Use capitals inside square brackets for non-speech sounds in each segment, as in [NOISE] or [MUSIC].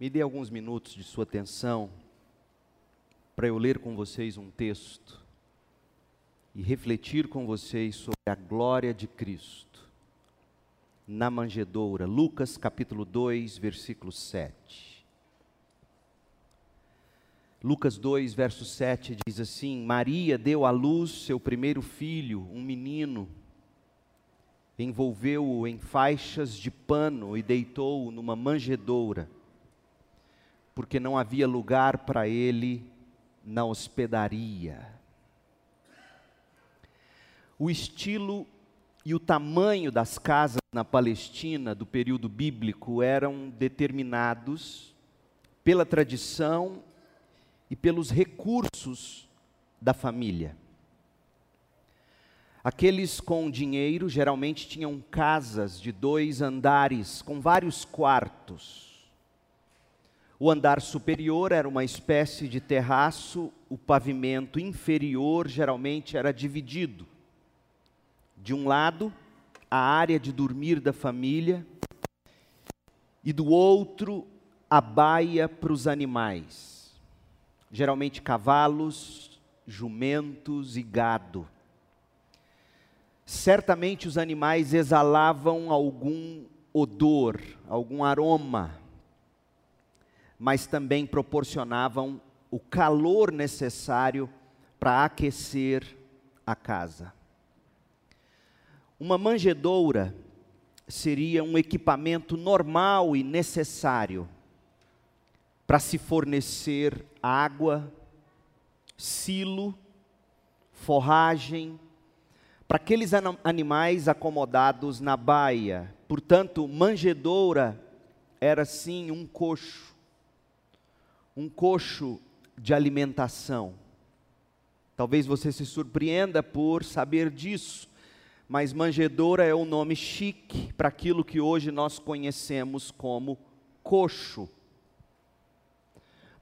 Me dê alguns minutos de sua atenção para eu ler com vocês um texto e refletir com vocês sobre a glória de Cristo na manjedoura. Lucas capítulo 2, versículo 7. Lucas 2, verso 7 diz assim: Maria deu à luz seu primeiro filho, um menino, envolveu-o em faixas de pano e deitou-o numa manjedoura porque não havia lugar para ele na hospedaria. O estilo e o tamanho das casas na Palestina do período bíblico eram determinados pela tradição e pelos recursos da família. Aqueles com dinheiro geralmente tinham casas de dois andares, com vários quartos o andar superior era uma espécie de terraço, o pavimento inferior geralmente era dividido. De um lado, a área de dormir da família, e do outro, a baia para os animais, geralmente cavalos, jumentos e gado. Certamente os animais exalavam algum odor, algum aroma mas também proporcionavam o calor necessário para aquecer a casa. Uma manjedoura seria um equipamento normal e necessário para se fornecer água, silo, forragem, para aqueles animais acomodados na baia. Portanto, manjedoura era sim um coxo um coxo de alimentação. Talvez você se surpreenda por saber disso, mas manjedoura é um nome chique para aquilo que hoje nós conhecemos como coxo.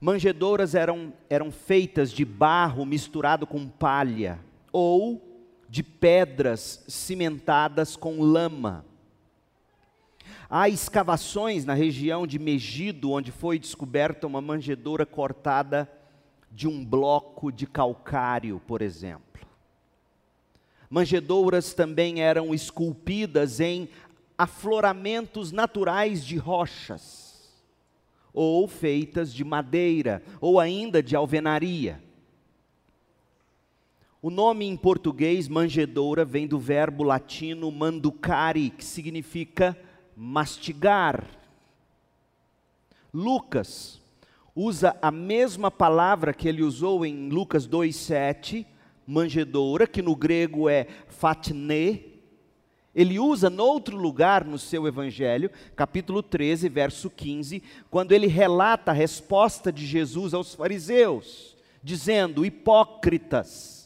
Manjedouras eram, eram feitas de barro misturado com palha ou de pedras cimentadas com lama. Há escavações na região de Megido, onde foi descoberta uma manjedoura cortada de um bloco de calcário, por exemplo. Manjedouras também eram esculpidas em afloramentos naturais de rochas, ou feitas de madeira, ou ainda de alvenaria. O nome em português manjedoura vem do verbo latino manducare, que significa mastigar. Lucas usa a mesma palavra que ele usou em Lucas 2:7, manjedoura, que no grego é fatne. Ele usa noutro lugar no seu evangelho, capítulo 13, verso 15, quando ele relata a resposta de Jesus aos fariseus, dizendo: "Hipócritas,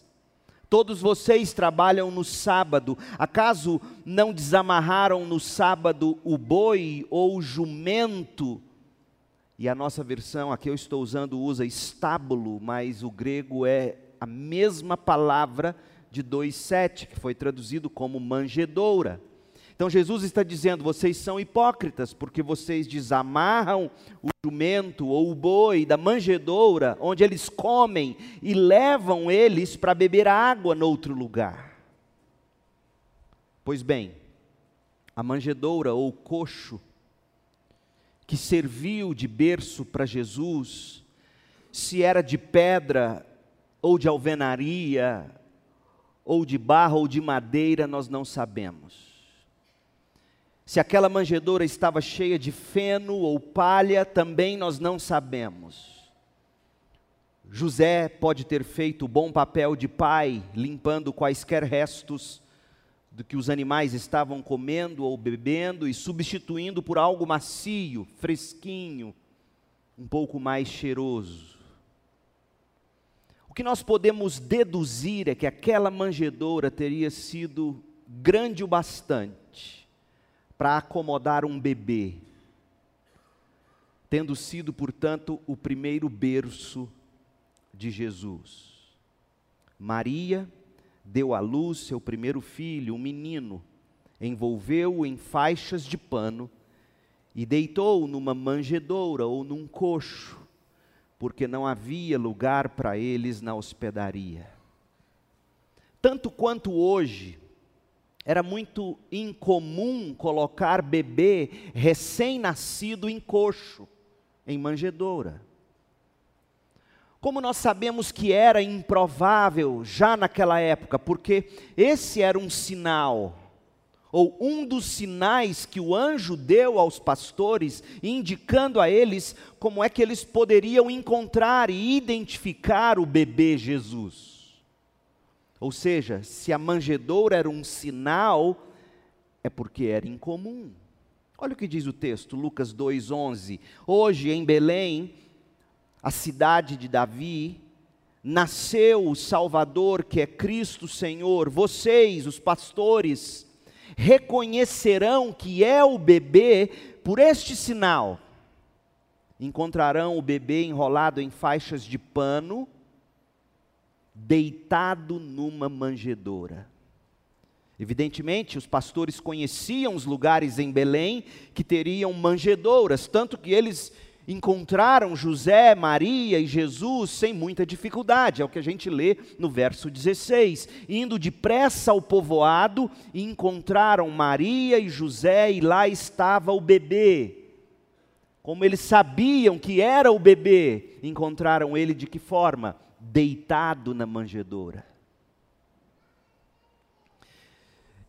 Todos vocês trabalham no sábado. Acaso não desamarraram no sábado o boi ou o jumento? E a nossa versão, aqui eu estou usando, usa estábulo, mas o grego é a mesma palavra de 2,7, que foi traduzido como manjedoura. Então Jesus está dizendo: vocês são hipócritas, porque vocês desamarram o jumento ou o boi da manjedoura, onde eles comem, e levam eles para beber água noutro lugar. Pois bem, a manjedoura ou coxo, que serviu de berço para Jesus, se era de pedra ou de alvenaria, ou de barro ou de madeira, nós não sabemos se aquela manjedoura estava cheia de feno ou palha, também nós não sabemos. José pode ter feito o bom papel de pai, limpando quaisquer restos do que os animais estavam comendo ou bebendo e substituindo por algo macio, fresquinho, um pouco mais cheiroso. O que nós podemos deduzir é que aquela manjedoura teria sido grande o bastante para acomodar um bebê, tendo sido, portanto, o primeiro berço de Jesus. Maria deu à luz seu primeiro filho, um menino, envolveu-o em faixas de pano e deitou numa manjedoura ou num coxo, porque não havia lugar para eles na hospedaria. Tanto quanto hoje, era muito incomum colocar bebê recém-nascido em coxo, em manjedoura. Como nós sabemos que era improvável já naquela época, porque esse era um sinal ou um dos sinais que o anjo deu aos pastores, indicando a eles como é que eles poderiam encontrar e identificar o bebê Jesus. Ou seja, se a manjedoura era um sinal, é porque era incomum. Olha o que diz o texto, Lucas 2:11. Hoje em Belém, a cidade de Davi, nasceu o Salvador, que é Cristo Senhor. Vocês, os pastores, reconhecerão que é o bebê por este sinal. Encontrarão o bebê enrolado em faixas de pano, deitado numa manjedoura. Evidentemente, os pastores conheciam os lugares em Belém que teriam manjedouras, tanto que eles encontraram José, Maria e Jesus sem muita dificuldade, é o que a gente lê no verso 16. Indo depressa ao povoado, encontraram Maria e José, e lá estava o bebê. Como eles sabiam que era o bebê, encontraram ele de que forma? Deitado na manjedoura.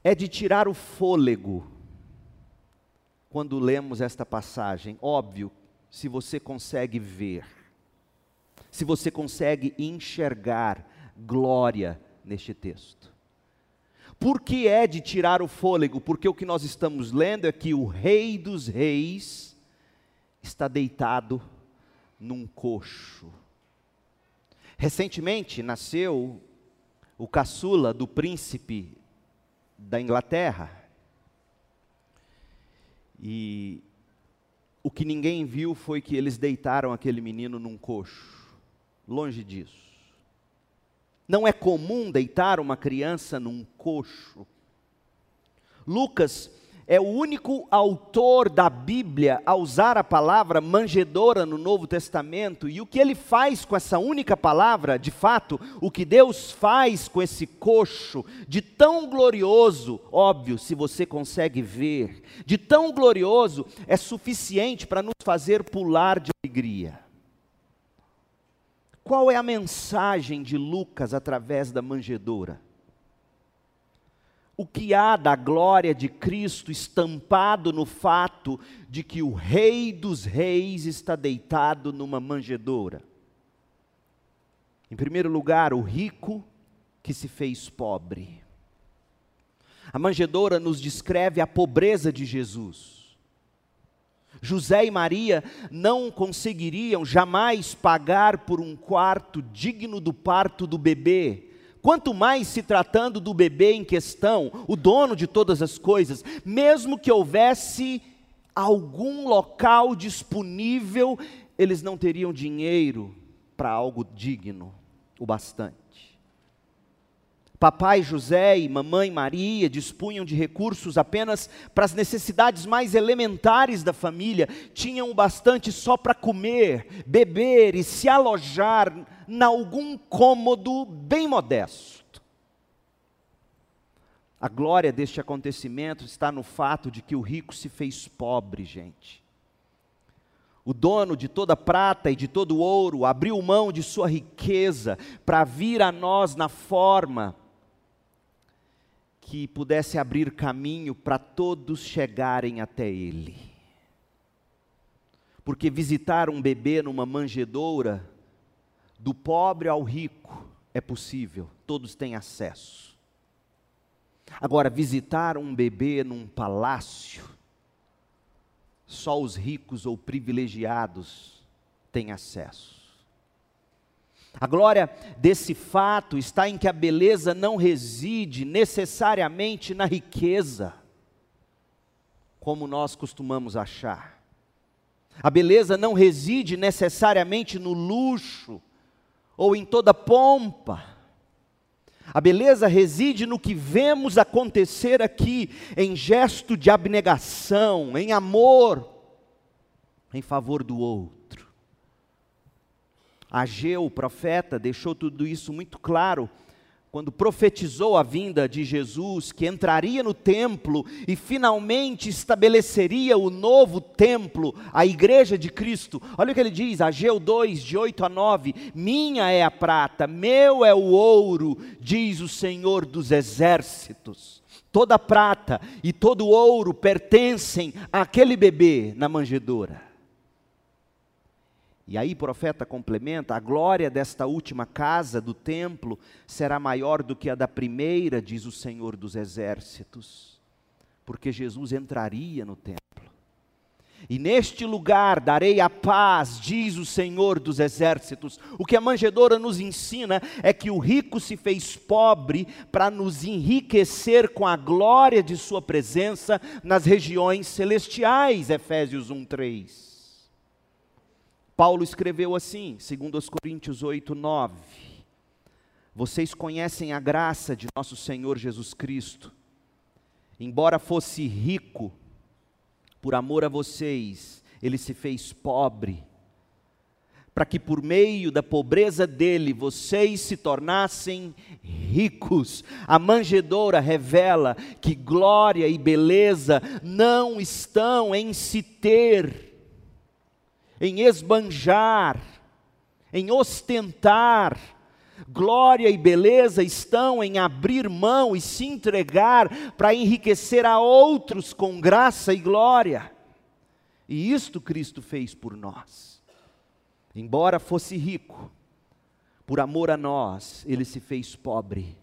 É de tirar o fôlego quando lemos esta passagem. Óbvio se você consegue ver, se você consegue enxergar glória neste texto. Por que é de tirar o fôlego? Porque o que nós estamos lendo é que o Rei dos Reis está deitado num coxo. Recentemente nasceu o caçula do príncipe da Inglaterra. E o que ninguém viu foi que eles deitaram aquele menino num coxo. Longe disso. Não é comum deitar uma criança num coxo. Lucas é o único autor da Bíblia a usar a palavra manjedora no Novo Testamento, e o que ele faz com essa única palavra, de fato, o que Deus faz com esse coxo, de tão glorioso, óbvio, se você consegue ver, de tão glorioso, é suficiente para nos fazer pular de alegria. Qual é a mensagem de Lucas através da manjedoura? O que há da glória de Cristo estampado no fato de que o Rei dos Reis está deitado numa manjedoura. Em primeiro lugar, o rico que se fez pobre. A manjedoura nos descreve a pobreza de Jesus. José e Maria não conseguiriam jamais pagar por um quarto digno do parto do bebê, Quanto mais se tratando do bebê em questão, o dono de todas as coisas, mesmo que houvesse algum local disponível, eles não teriam dinheiro para algo digno o bastante. Papai José e mamãe Maria dispunham de recursos apenas para as necessidades mais elementares da família, tinham o bastante só para comer, beber e se alojar em algum cômodo bem modesto. A glória deste acontecimento está no fato de que o rico se fez pobre, gente. O dono de toda prata e de todo ouro abriu mão de sua riqueza para vir a nós na forma que pudesse abrir caminho para todos chegarem até Ele. Porque visitar um bebê numa manjedoura, do pobre ao rico, é possível, todos têm acesso. Agora, visitar um bebê num palácio, só os ricos ou privilegiados têm acesso. A glória desse fato está em que a beleza não reside necessariamente na riqueza, como nós costumamos achar. A beleza não reside necessariamente no luxo ou em toda pompa. A beleza reside no que vemos acontecer aqui, em gesto de abnegação, em amor, em favor do outro. Ageu, o profeta, deixou tudo isso muito claro quando profetizou a vinda de Jesus, que entraria no templo e finalmente estabeleceria o novo templo, a igreja de Cristo. Olha o que ele diz, Ageu 2, de 8 a 9: Minha é a prata, meu é o ouro, diz o Senhor dos exércitos. Toda prata e todo ouro pertencem àquele bebê na manjedoura. E aí profeta complementa: a glória desta última casa do templo será maior do que a da primeira, diz o Senhor dos exércitos, porque Jesus entraria no templo. E neste lugar darei a paz, diz o Senhor dos exércitos. O que a manjedoura nos ensina é que o rico se fez pobre para nos enriquecer com a glória de Sua presença nas regiões celestiais. Efésios 1, 3. Paulo escreveu assim, segundo os Coríntios 8, 9. Vocês conhecem a graça de nosso Senhor Jesus Cristo. Embora fosse rico, por amor a vocês, ele se fez pobre, para que por meio da pobreza dele vocês se tornassem ricos. A manjedoura revela que glória e beleza não estão em se ter, em esbanjar, em ostentar. Glória e beleza estão em abrir mão e se entregar para enriquecer a outros com graça e glória. E isto Cristo fez por nós. Embora fosse rico, por amor a nós, ele se fez pobre,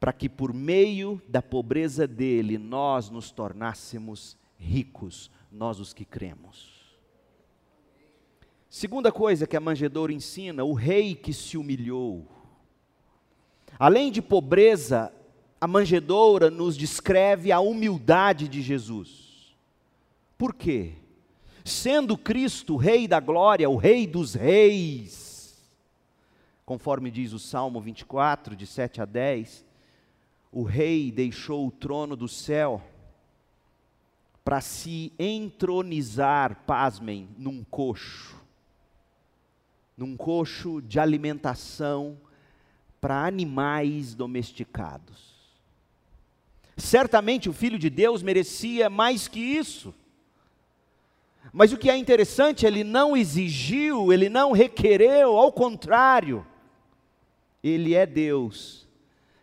para que por meio da pobreza dele nós nos tornássemos ricos, nós os que cremos. Segunda coisa que a manjedoura ensina, o rei que se humilhou. Além de pobreza, a manjedoura nos descreve a humildade de Jesus. Por quê? Sendo Cristo o Rei da glória, o Rei dos reis, conforme diz o Salmo 24, de 7 a 10, o Rei deixou o trono do céu para se entronizar, pasmem, num coxo num coxo de alimentação para animais domesticados. Certamente o Filho de Deus merecia mais que isso. Mas o que é interessante, ele não exigiu, ele não requereu, ao contrário, ele é Deus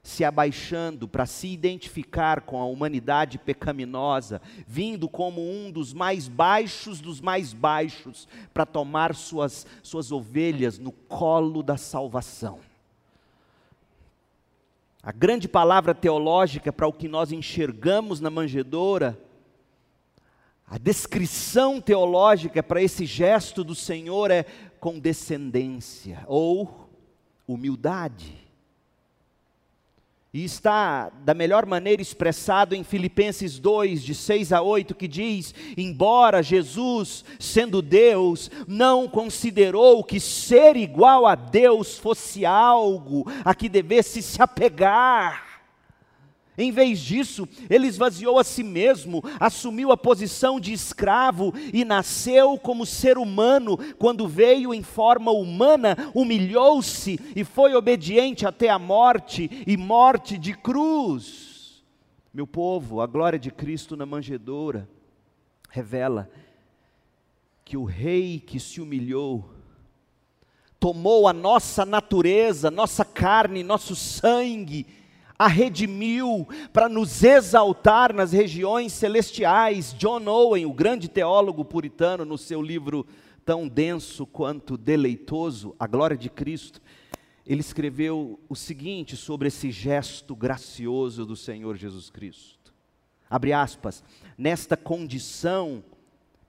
se abaixando para se identificar com a humanidade pecaminosa, vindo como um dos mais baixos dos mais baixos, para tomar suas, suas ovelhas no colo da salvação. A grande palavra teológica para o que nós enxergamos na manjedoura, a descrição teológica para esse gesto do Senhor é condescendência ou humildade. E está da melhor maneira expressado em Filipenses 2, de 6 a 8, que diz: Embora Jesus, sendo Deus, não considerou que ser igual a Deus fosse algo a que devesse se apegar, em vez disso, ele esvaziou a si mesmo, assumiu a posição de escravo e nasceu como ser humano. Quando veio em forma humana, humilhou-se e foi obediente até a morte e morte de cruz. Meu povo, a glória de Cristo na manjedoura revela que o rei que se humilhou tomou a nossa natureza, nossa carne, nosso sangue a redimiu para nos exaltar nas regiões celestiais. John Owen, o grande teólogo puritano, no seu livro tão denso quanto deleitoso, A Glória de Cristo, ele escreveu o seguinte sobre esse gesto gracioso do Senhor Jesus Cristo. Abre aspas, nesta condição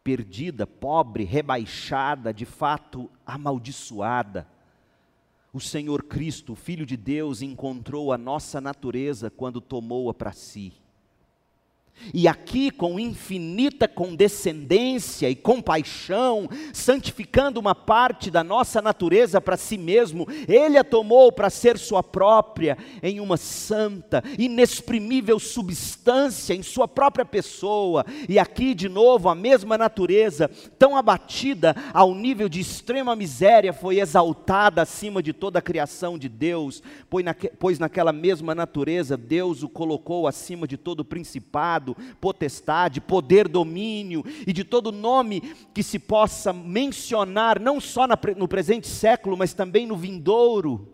perdida, pobre, rebaixada, de fato amaldiçoada, o Senhor Cristo, Filho de Deus, encontrou a nossa natureza quando tomou-a para si. E aqui, com infinita condescendência e compaixão, santificando uma parte da nossa natureza para si mesmo, Ele a tomou para ser sua própria, em uma santa, inexprimível substância em sua própria pessoa. E aqui, de novo, a mesma natureza, tão abatida ao nível de extrema miséria, foi exaltada acima de toda a criação de Deus, pois naquela mesma natureza, Deus o colocou acima de todo o principado potestade, poder, domínio e de todo nome que se possa mencionar, não só no presente século, mas também no vindouro.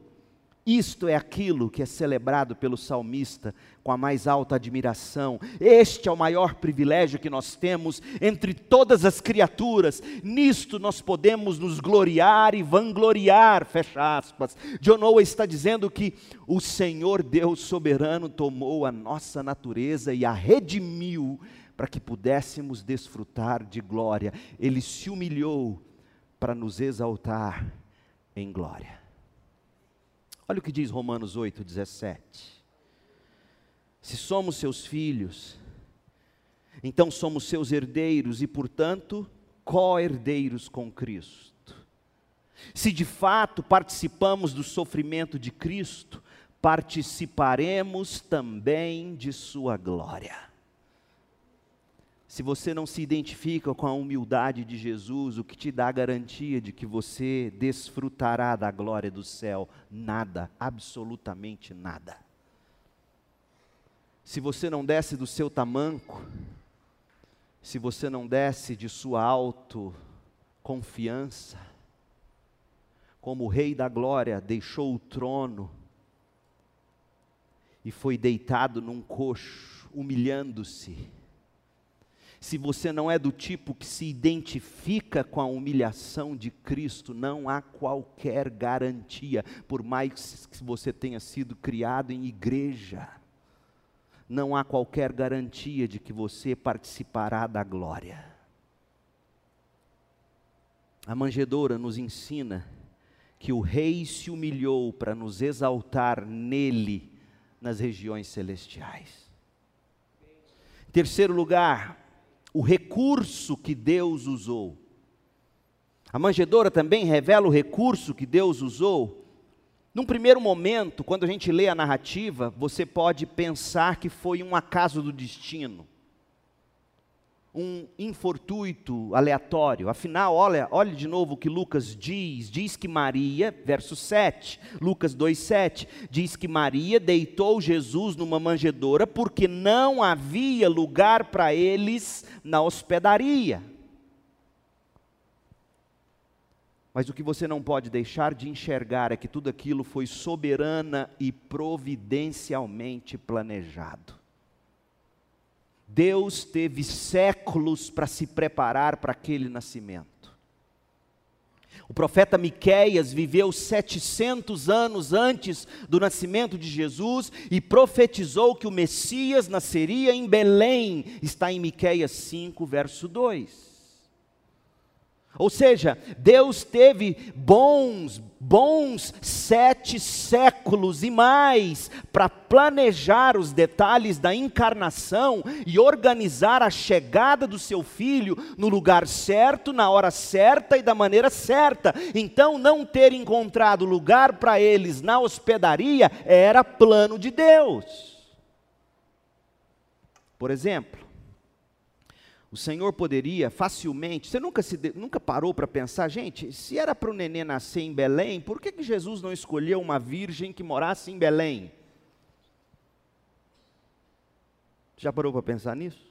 Isto é aquilo que é celebrado pelo salmista com a mais alta admiração. Este é o maior privilégio que nós temos entre todas as criaturas. Nisto nós podemos nos gloriar e vangloriar. Fecha aspas. John está dizendo que o Senhor Deus soberano tomou a nossa natureza e a redimiu para que pudéssemos desfrutar de glória. Ele se humilhou para nos exaltar em glória. Olha o que diz Romanos 8, 17. Se somos seus filhos, então somos seus herdeiros e, portanto, co-herdeiros com Cristo. Se de fato participamos do sofrimento de Cristo, participaremos também de Sua glória. Se você não se identifica com a humildade de Jesus, o que te dá a garantia de que você desfrutará da glória do céu? Nada, absolutamente nada. Se você não desce do seu tamanco, se você não desce de sua autoconfiança, como o Rei da Glória deixou o trono e foi deitado num coxo, humilhando-se, se você não é do tipo que se identifica com a humilhação de Cristo, não há qualquer garantia, por mais que você tenha sido criado em igreja, não há qualquer garantia de que você participará da glória. A manjedoura nos ensina que o Rei se humilhou para nos exaltar nele nas regiões celestiais. Em terceiro lugar, o recurso que Deus usou. A manjedoura também revela o recurso que Deus usou. Num primeiro momento, quando a gente lê a narrativa, você pode pensar que foi um acaso do destino um infortuito aleatório. Afinal, olha, olha de novo o que Lucas diz. Diz que Maria, verso 7, Lucas 2:7, diz que Maria deitou Jesus numa manjedoura porque não havia lugar para eles na hospedaria. Mas o que você não pode deixar de enxergar é que tudo aquilo foi soberana e providencialmente planejado. Deus teve séculos para se preparar para aquele nascimento. O profeta Miqueias viveu 700 anos antes do nascimento de Jesus e profetizou que o Messias nasceria em Belém. Está em Miqueias 5, verso 2. Ou seja, Deus teve bons, bons sete séculos e mais para planejar os detalhes da encarnação e organizar a chegada do seu filho no lugar certo, na hora certa e da maneira certa. Então, não ter encontrado lugar para eles na hospedaria era plano de Deus. Por exemplo, o Senhor poderia facilmente, você nunca, se, nunca parou para pensar, gente, se era para o nenê nascer em Belém, por que, que Jesus não escolheu uma virgem que morasse em Belém? Já parou para pensar nisso?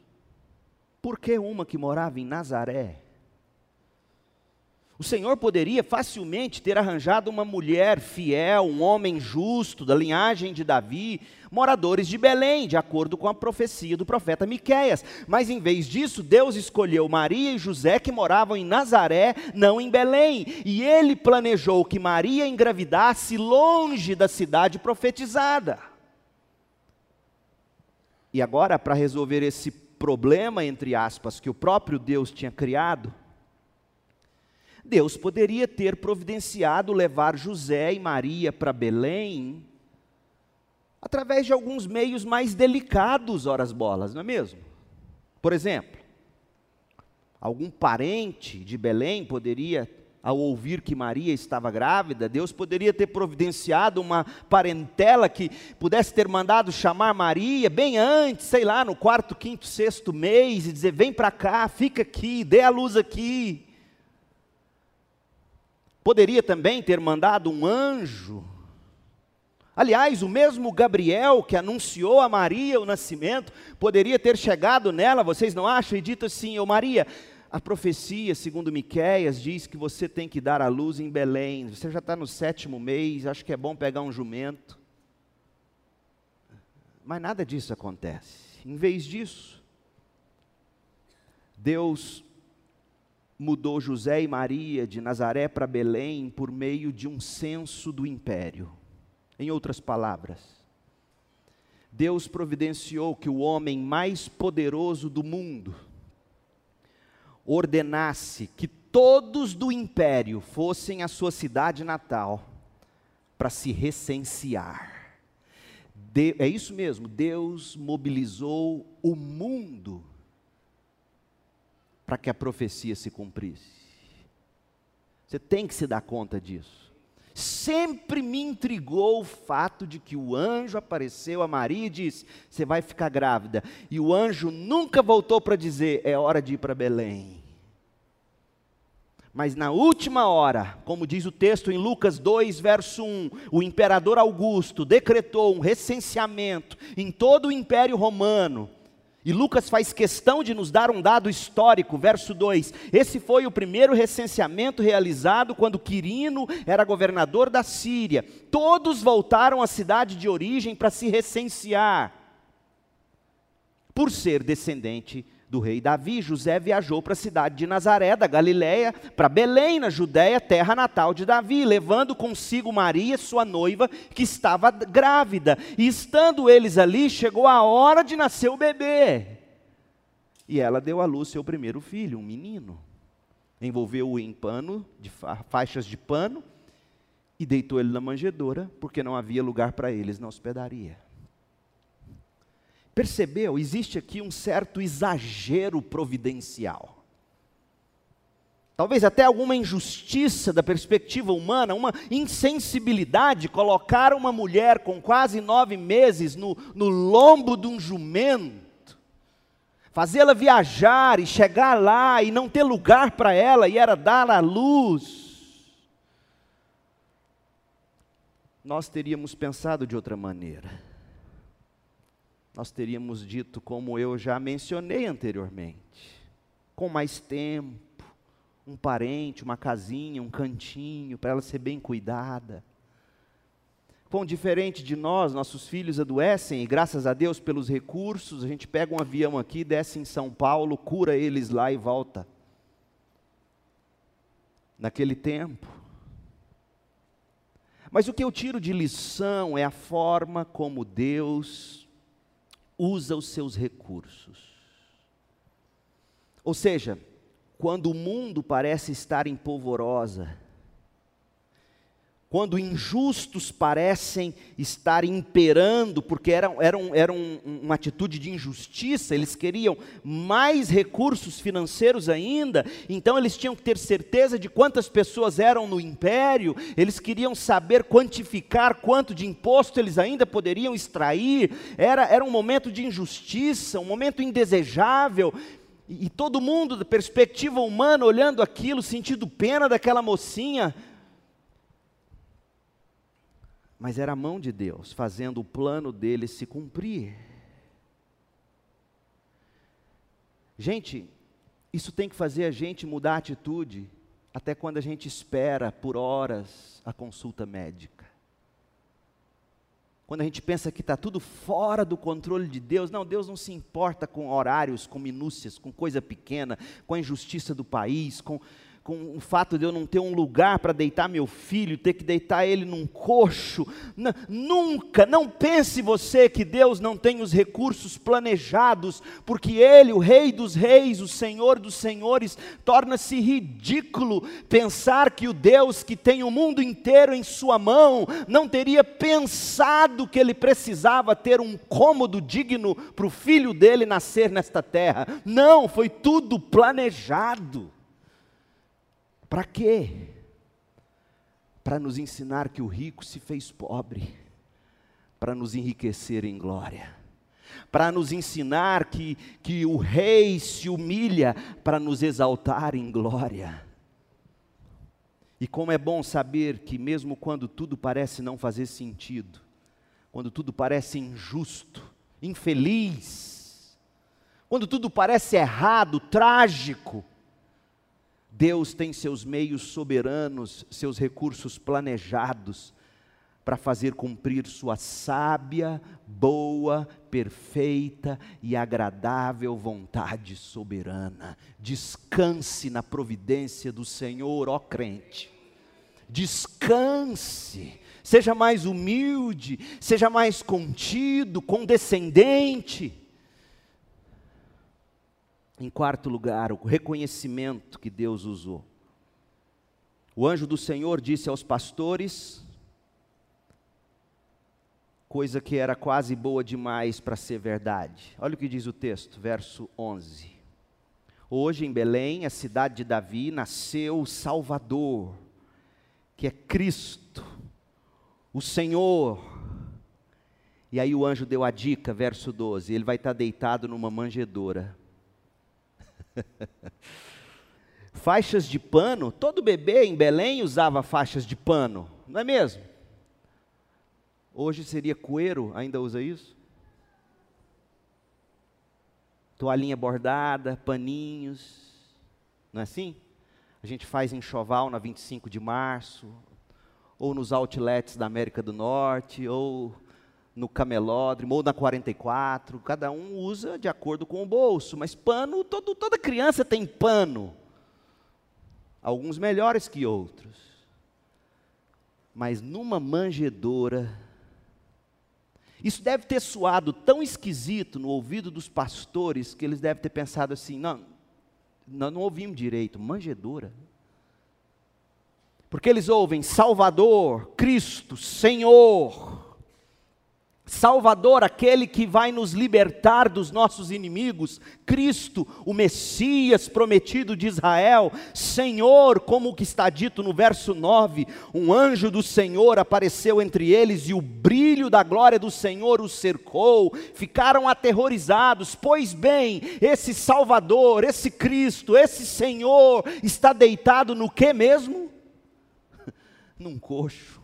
Por que uma que morava em Nazaré? O Senhor poderia facilmente ter arranjado uma mulher fiel, um homem justo, da linhagem de Davi, moradores de Belém, de acordo com a profecia do profeta Miqueias. Mas em vez disso, Deus escolheu Maria e José que moravam em Nazaré, não em Belém. E ele planejou que Maria engravidasse longe da cidade profetizada. E agora, para resolver esse problema, entre aspas, que o próprio Deus tinha criado, Deus poderia ter providenciado levar José e Maria para Belém através de alguns meios mais delicados, horas bolas, não é mesmo? Por exemplo, algum parente de Belém poderia, ao ouvir que Maria estava grávida, Deus poderia ter providenciado uma parentela que pudesse ter mandado chamar Maria bem antes, sei lá, no quarto, quinto, sexto mês, e dizer: vem para cá, fica aqui, dê a luz aqui. Poderia também ter mandado um anjo. Aliás, o mesmo Gabriel que anunciou a Maria o nascimento, poderia ter chegado nela, vocês não acham? E dito assim: Ô Maria, a profecia, segundo Miquéias, diz que você tem que dar a luz em Belém. Você já está no sétimo mês, acho que é bom pegar um jumento. Mas nada disso acontece. Em vez disso, Deus mudou José e Maria de Nazaré para Belém por meio de um censo do império. Em outras palavras, Deus providenciou que o homem mais poderoso do mundo, ordenasse que todos do império fossem à sua cidade natal para se recensear. De, é isso mesmo, Deus mobilizou o mundo para que a profecia se cumprisse. Você tem que se dar conta disso. Sempre me intrigou o fato de que o anjo apareceu a Maria e disse: Você vai ficar grávida. E o anjo nunca voltou para dizer: É hora de ir para Belém. Mas na última hora, como diz o texto em Lucas 2, verso 1, o imperador Augusto decretou um recenseamento em todo o Império Romano. E Lucas faz questão de nos dar um dado histórico, verso 2. Esse foi o primeiro recenseamento realizado quando Quirino era governador da Síria. Todos voltaram à cidade de origem para se recensear. Por ser descendente de do rei Davi, José viajou para a cidade de Nazaré, da Galiléia, para Belém, na Judéia, terra natal de Davi, levando consigo Maria, sua noiva, que estava grávida. E estando eles ali, chegou a hora de nascer o bebê. E ela deu à luz seu primeiro filho, um menino. Envolveu-o em pano, de faixas de pano, e deitou ele na manjedoura, porque não havia lugar para eles na hospedaria. Percebeu? Existe aqui um certo exagero providencial. Talvez até alguma injustiça da perspectiva humana, uma insensibilidade, colocar uma mulher com quase nove meses no, no lombo de um jumento, fazê-la viajar e chegar lá e não ter lugar para ela, e era dar à luz. Nós teríamos pensado de outra maneira nós teríamos dito, como eu já mencionei anteriormente, com mais tempo, um parente, uma casinha, um cantinho, para ela ser bem cuidada. Bom, diferente de nós, nossos filhos adoecem e graças a Deus pelos recursos, a gente pega um avião aqui, desce em São Paulo, cura eles lá e volta. Naquele tempo. Mas o que eu tiro de lição é a forma como Deus usa os seus recursos. Ou seja, quando o mundo parece estar em polvorosa, quando injustos parecem estar imperando, porque era, era, um, era um, uma atitude de injustiça, eles queriam mais recursos financeiros ainda, então eles tinham que ter certeza de quantas pessoas eram no império, eles queriam saber quantificar quanto de imposto eles ainda poderiam extrair, era, era um momento de injustiça, um momento indesejável, e, e todo mundo, da perspectiva humana, olhando aquilo, sentindo pena daquela mocinha, mas era a mão de Deus fazendo o plano dele se cumprir. Gente, isso tem que fazer a gente mudar a atitude, até quando a gente espera por horas a consulta médica. Quando a gente pensa que está tudo fora do controle de Deus, não, Deus não se importa com horários, com minúcias, com coisa pequena, com a injustiça do país, com, com o fato de eu não ter um lugar para deitar meu filho, ter que deitar ele num coxo. Nunca, não pense você que Deus não tem os recursos planejados, porque Ele, o Rei dos Reis, o Senhor dos Senhores, torna-se ridículo pensar que o Deus que tem o mundo inteiro em Sua mão não teria pensado que Ele precisava ter um cômodo digno para o filho dele nascer nesta terra. Não, foi tudo planejado. Para quê? Para nos ensinar que o rico se fez pobre, para nos enriquecer em glória, para nos ensinar que, que o rei se humilha para nos exaltar em glória. E como é bom saber que, mesmo quando tudo parece não fazer sentido, quando tudo parece injusto, infeliz, quando tudo parece errado, trágico, Deus tem seus meios soberanos, seus recursos planejados para fazer cumprir sua sábia, boa, perfeita e agradável vontade soberana. Descanse na providência do Senhor, ó crente. Descanse. Seja mais humilde, seja mais contido, condescendente. Em quarto lugar, o reconhecimento que Deus usou. O anjo do Senhor disse aos pastores, coisa que era quase boa demais para ser verdade. Olha o que diz o texto, verso 11. Hoje em Belém, a cidade de Davi, nasceu o Salvador, que é Cristo, o Senhor. E aí o anjo deu a dica, verso 12: ele vai estar deitado numa manjedoura. [LAUGHS] faixas de pano, todo bebê em Belém usava faixas de pano, não é mesmo? Hoje seria coeiro, ainda usa isso? Toalhinha bordada, paninhos, não é assim? A gente faz enxoval na 25 de março, ou nos outlets da América do Norte, ou no camelódromo ou na 44, cada um usa de acordo com o bolso, mas pano, todo, toda criança tem pano. Alguns melhores que outros. Mas numa manjedoura, isso deve ter soado tão esquisito no ouvido dos pastores que eles devem ter pensado assim: não, nós não ouvimos direito, manjedoura. Porque eles ouvem Salvador, Cristo, Senhor. Salvador, aquele que vai nos libertar dos nossos inimigos, Cristo, o Messias prometido de Israel, Senhor, como que está dito no verso 9: um anjo do Senhor apareceu entre eles e o brilho da glória do Senhor os cercou, ficaram aterrorizados. Pois bem, esse Salvador, esse Cristo, esse Senhor está deitado no que mesmo? [LAUGHS] Num coxo.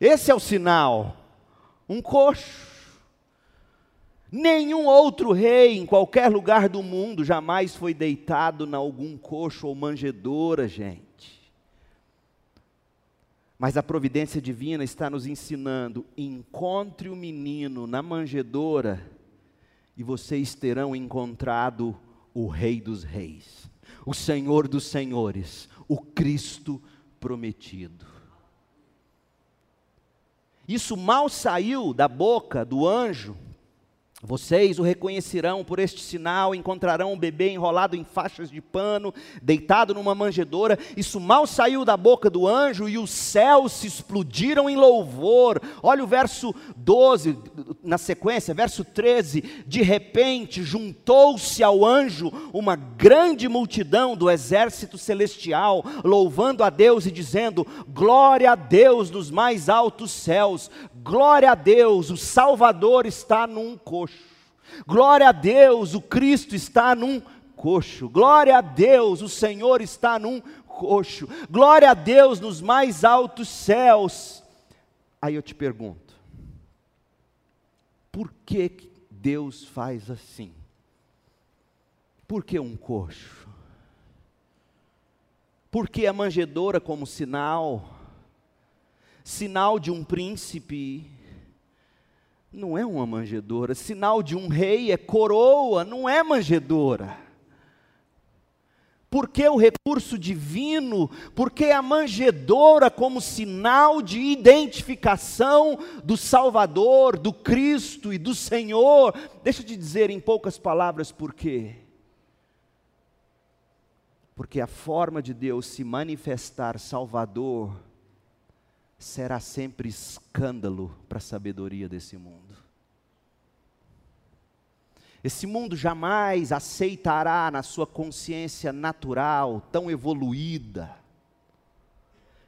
Esse é o sinal um coxo. Nenhum outro rei em qualquer lugar do mundo jamais foi deitado em algum coxo ou manjedoura, gente. Mas a providência divina está nos ensinando: encontre o menino na manjedoura e vocês terão encontrado o Rei dos Reis, o Senhor dos Senhores, o Cristo prometido. Isso mal saiu da boca do anjo vocês o reconhecerão por este sinal, encontrarão um bebê enrolado em faixas de pano, deitado numa manjedoura. Isso mal saiu da boca do anjo e os céus se explodiram em louvor. Olha o verso 12, na sequência, verso 13. De repente juntou-se ao anjo uma grande multidão do exército celestial, louvando a Deus e dizendo: Glória a Deus nos mais altos céus, glória a Deus, o Salvador está num coxo. Glória a Deus, o Cristo está num coxo. Glória a Deus, o Senhor está num coxo. Glória a Deus nos mais altos céus. Aí eu te pergunto: por que Deus faz assim? Por que um coxo? Por que a manjedoura como sinal? Sinal de um príncipe não é uma manjedoura. Sinal de um rei é coroa, não é manjedoura. Por que o recurso divino? Porque a manjedoura como sinal de identificação do Salvador, do Cristo e do Senhor. Deixa eu te dizer em poucas palavras por quê. Porque a forma de Deus se manifestar Salvador será sempre escândalo para a sabedoria desse mundo. Esse mundo jamais aceitará na sua consciência natural, tão evoluída,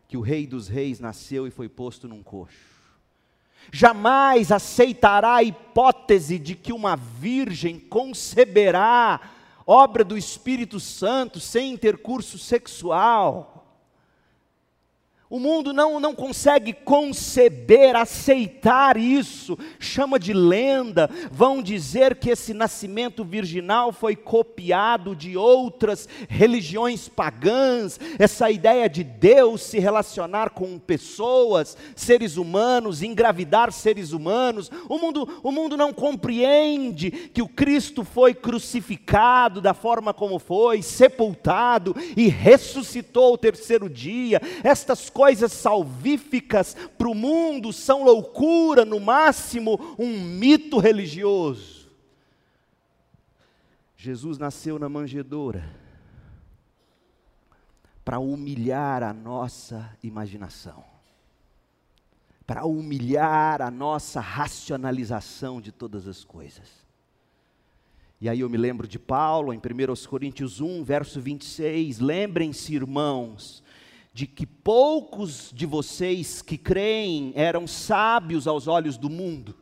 que o Rei dos Reis nasceu e foi posto num coxo. Jamais aceitará a hipótese de que uma virgem conceberá obra do Espírito Santo sem intercurso sexual. O mundo não, não consegue conceber, aceitar isso, chama de lenda. Vão dizer que esse nascimento virginal foi copiado de outras religiões pagãs. Essa ideia de Deus se relacionar com pessoas, seres humanos, engravidar seres humanos. O mundo, o mundo não compreende que o Cristo foi crucificado da forma como foi, sepultado e ressuscitou o terceiro dia. Estas coisas salvíficas para o mundo são loucura, no máximo um mito religioso. Jesus nasceu na manjedoura para humilhar a nossa imaginação, para humilhar a nossa racionalização de todas as coisas. E aí eu me lembro de Paulo, em 1 Coríntios 1, verso 26, lembrem-se, irmãos, de que poucos de vocês que creem eram sábios aos olhos do mundo.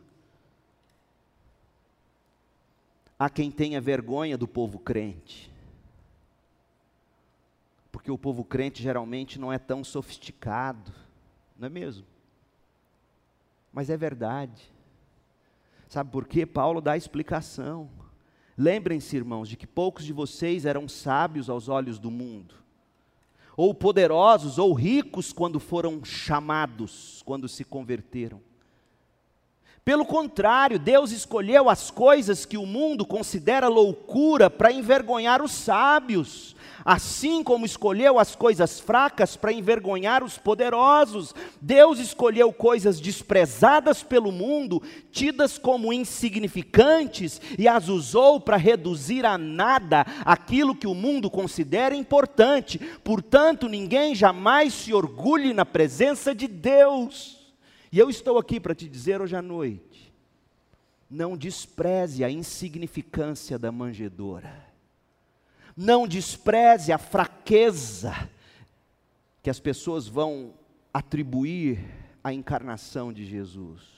Há quem tenha vergonha do povo crente. Porque o povo crente geralmente não é tão sofisticado, não é mesmo? Mas é verdade. Sabe por quê? Paulo dá a explicação. Lembrem-se, irmãos, de que poucos de vocês eram sábios aos olhos do mundo ou poderosos, ou ricos quando foram chamados, quando se converteram. Pelo contrário, Deus escolheu as coisas que o mundo considera loucura para envergonhar os sábios, assim como escolheu as coisas fracas para envergonhar os poderosos. Deus escolheu coisas desprezadas pelo mundo, tidas como insignificantes, e as usou para reduzir a nada aquilo que o mundo considera importante. Portanto, ninguém jamais se orgulhe na presença de Deus. E eu estou aqui para te dizer hoje à noite: não despreze a insignificância da manjedoura, não despreze a fraqueza que as pessoas vão atribuir à encarnação de Jesus.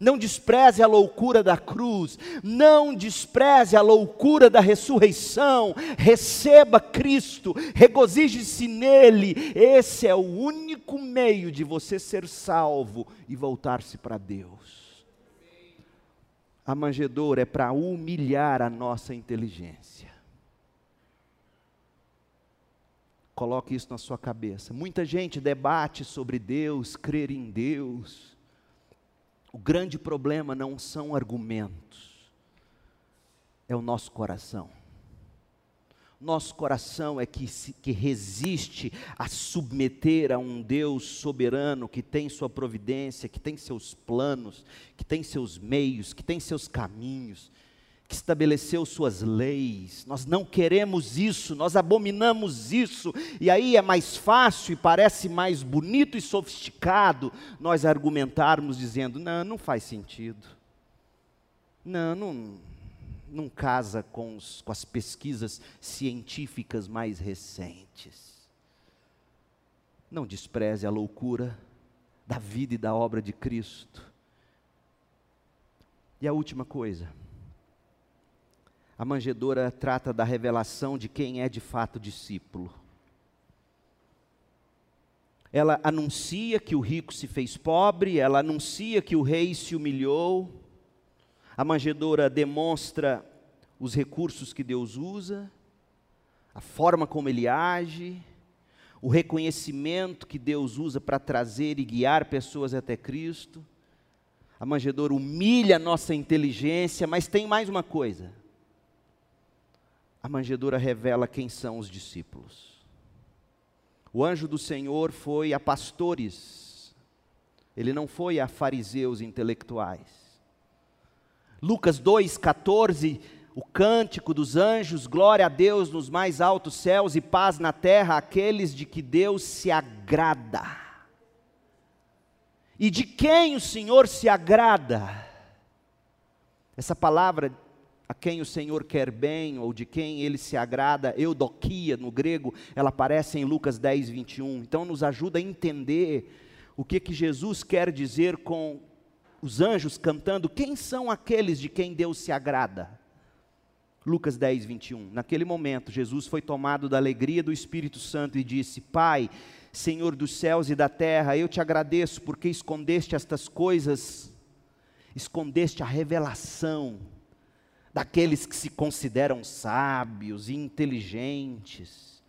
Não despreze a loucura da cruz, não despreze a loucura da ressurreição. Receba Cristo, regozije-se nele. Esse é o único meio de você ser salvo e voltar-se para Deus. A manjedoura é para humilhar a nossa inteligência. Coloque isso na sua cabeça. Muita gente debate sobre Deus, crer em Deus o grande problema não são argumentos, é o nosso coração. Nosso coração é que, que resiste a submeter a um Deus soberano que tem sua providência, que tem seus planos, que tem seus meios, que tem seus caminhos que estabeleceu suas leis. Nós não queremos isso, nós abominamos isso. E aí é mais fácil e parece mais bonito e sofisticado nós argumentarmos dizendo: não, não faz sentido. Não, não, não casa com, os, com as pesquisas científicas mais recentes. Não despreze a loucura da vida e da obra de Cristo. E a última coisa, a manjedoura trata da revelação de quem é de fato discípulo. Ela anuncia que o rico se fez pobre, ela anuncia que o rei se humilhou. A manjedoura demonstra os recursos que Deus usa, a forma como ele age, o reconhecimento que Deus usa para trazer e guiar pessoas até Cristo. A manjedoura humilha a nossa inteligência, mas tem mais uma coisa a manjedoura revela quem são os discípulos. O anjo do Senhor foi a pastores, ele não foi a fariseus intelectuais. Lucas 2,14, o cântico dos anjos, glória a Deus nos mais altos céus e paz na terra àqueles de que Deus se agrada. E de quem o Senhor se agrada? Essa palavra a quem o Senhor quer bem ou de quem ele se agrada, eudoquia no grego, ela aparece em Lucas 10, 21. Então nos ajuda a entender o que que Jesus quer dizer com os anjos cantando: Quem são aqueles de quem Deus se agrada? Lucas 10, 21. Naquele momento, Jesus foi tomado da alegria do Espírito Santo e disse: Pai, Senhor dos céus e da terra, eu te agradeço porque escondeste estas coisas, escondeste a revelação daqueles que se consideram sábios e inteligentes.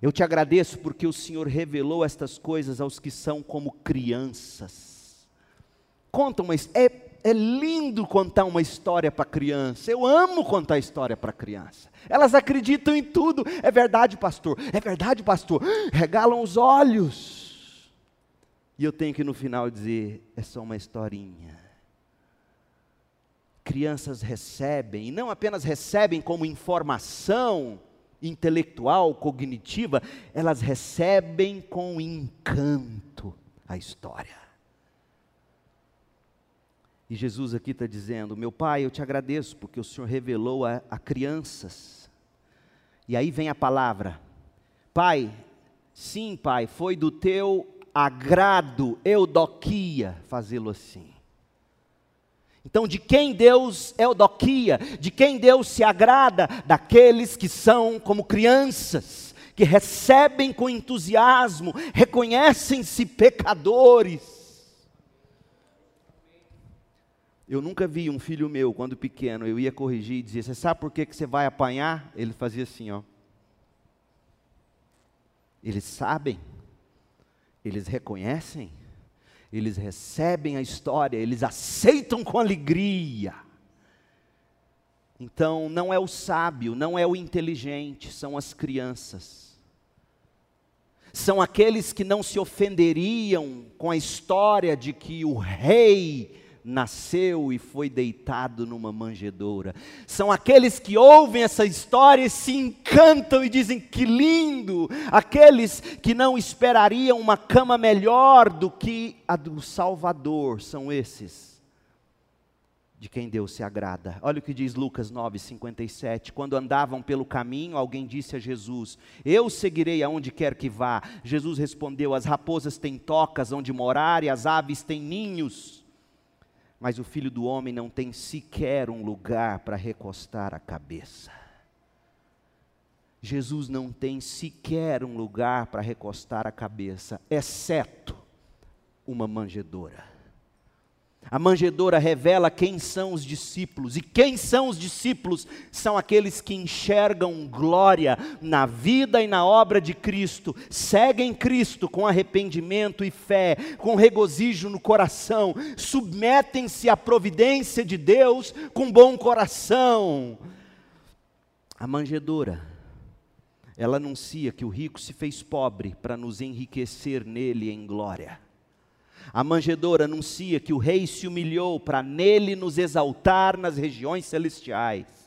Eu te agradeço porque o Senhor revelou estas coisas aos que são como crianças. Conta uma é, é lindo contar uma história para criança. Eu amo contar história para criança. Elas acreditam em tudo. É verdade, pastor. É verdade, pastor. Regalam os olhos. E eu tenho que no final dizer: é só uma historinha crianças recebem, e não apenas recebem como informação intelectual, cognitiva, elas recebem com encanto a história. E Jesus aqui está dizendo: Meu pai, eu te agradeço porque o Senhor revelou a, a crianças. E aí vem a palavra: Pai, sim, pai, foi do teu agrado, eudoquia, fazê-lo assim. Então, de quem Deus é eudoquia, de quem Deus se agrada, daqueles que são como crianças, que recebem com entusiasmo, reconhecem-se pecadores. Eu nunca vi um filho meu, quando pequeno, eu ia corrigir e dizia: Você sabe por que, que você vai apanhar? Ele fazia assim, ó. Eles sabem, eles reconhecem eles recebem a história, eles aceitam com alegria. Então, não é o sábio, não é o inteligente, são as crianças. São aqueles que não se ofenderiam com a história de que o rei nasceu e foi deitado numa manjedoura. São aqueles que ouvem essa história e se encantam e dizem que lindo. Aqueles que não esperariam uma cama melhor do que a do Salvador são esses. De quem Deus se agrada. Olha o que diz Lucas 9:57. Quando andavam pelo caminho, alguém disse a Jesus: Eu seguirei aonde quer que vá. Jesus respondeu: As raposas têm tocas onde morar e as aves têm ninhos mas o filho do homem não tem sequer um lugar para recostar a cabeça. Jesus não tem sequer um lugar para recostar a cabeça, exceto uma manjedoura. A manjedoura revela quem são os discípulos, e quem são os discípulos? São aqueles que enxergam glória na vida e na obra de Cristo, seguem Cristo com arrependimento e fé, com regozijo no coração, submetem-se à providência de Deus com bom coração. A manjedoura, ela anuncia que o rico se fez pobre para nos enriquecer nele em glória. A manjedoura anuncia que o rei se humilhou para nele nos exaltar nas regiões celestiais.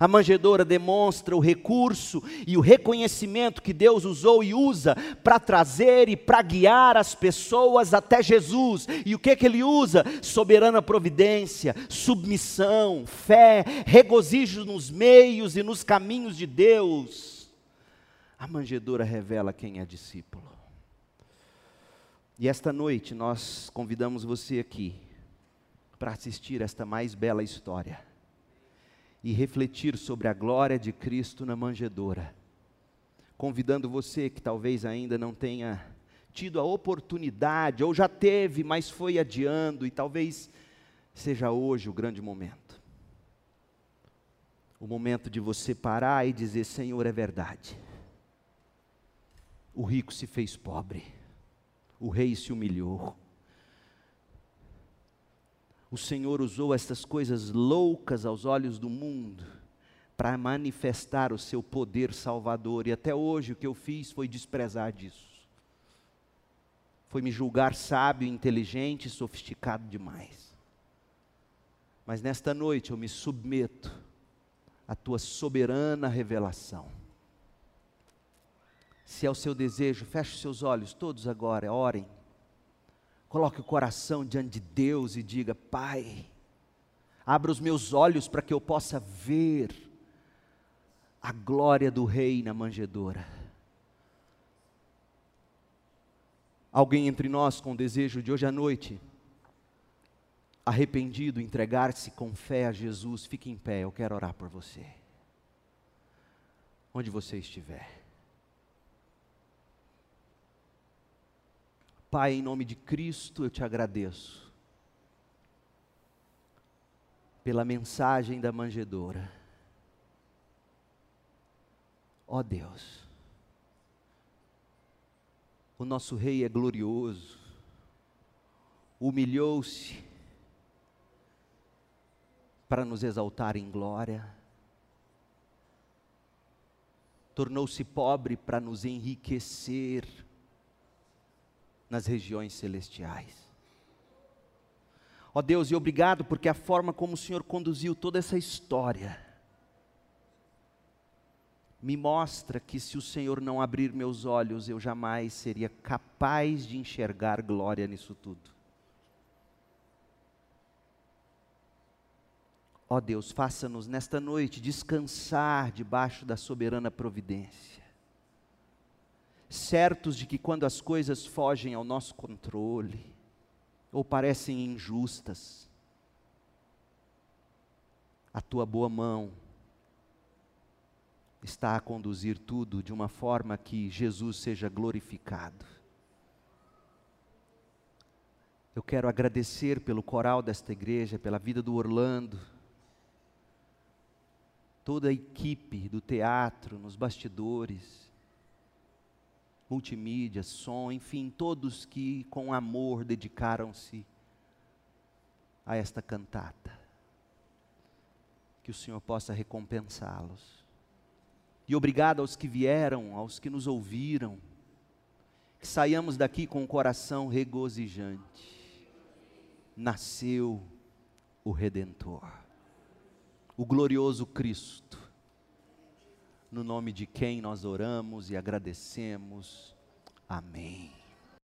A manjedoura demonstra o recurso e o reconhecimento que Deus usou e usa para trazer e para guiar as pessoas até Jesus. E o que, que ele usa? Soberana providência, submissão, fé, regozijo nos meios e nos caminhos de Deus. A manjedoura revela quem é discípulo. E esta noite nós convidamos você aqui para assistir esta mais bela história e refletir sobre a glória de Cristo na manjedoura. Convidando você que talvez ainda não tenha tido a oportunidade, ou já teve, mas foi adiando, e talvez seja hoje o grande momento. O momento de você parar e dizer: Senhor, é verdade. O rico se fez pobre o rei se humilhou. O Senhor usou estas coisas loucas aos olhos do mundo para manifestar o seu poder salvador, e até hoje o que eu fiz foi desprezar disso. Foi me julgar sábio, inteligente, sofisticado demais. Mas nesta noite eu me submeto à tua soberana revelação. Se é o seu desejo, feche seus olhos todos agora, orem. Coloque o coração diante de Deus e diga: Pai, abra os meus olhos para que eu possa ver a glória do Rei na manjedoura. Alguém entre nós com desejo de hoje à noite, arrependido, entregar-se com fé a Jesus, fique em pé, eu quero orar por você. Onde você estiver. Pai, em nome de Cristo, eu te agradeço pela mensagem da manjedoura. Ó oh Deus, o nosso Rei é glorioso, humilhou-se para nos exaltar em glória, tornou-se pobre para nos enriquecer nas regiões celestiais. Ó Deus, e obrigado porque a forma como o Senhor conduziu toda essa história me mostra que se o Senhor não abrir meus olhos, eu jamais seria capaz de enxergar glória nisso tudo. Ó Deus, faça-nos nesta noite descansar debaixo da soberana providência, certos de que quando as coisas fogem ao nosso controle, ou parecem injustas, a tua boa mão está a conduzir tudo de uma forma que Jesus seja glorificado. Eu quero agradecer pelo coral desta igreja, pela vida do Orlando, toda a equipe do teatro, nos bastidores, multimídia, som, enfim, todos que com amor dedicaram-se a esta cantata. Que o Senhor possa recompensá-los. E obrigado aos que vieram, aos que nos ouviram. Que saiamos daqui com o coração regozijante. Nasceu o Redentor, o glorioso Cristo, no nome de quem nós oramos e agradecemos. Amém.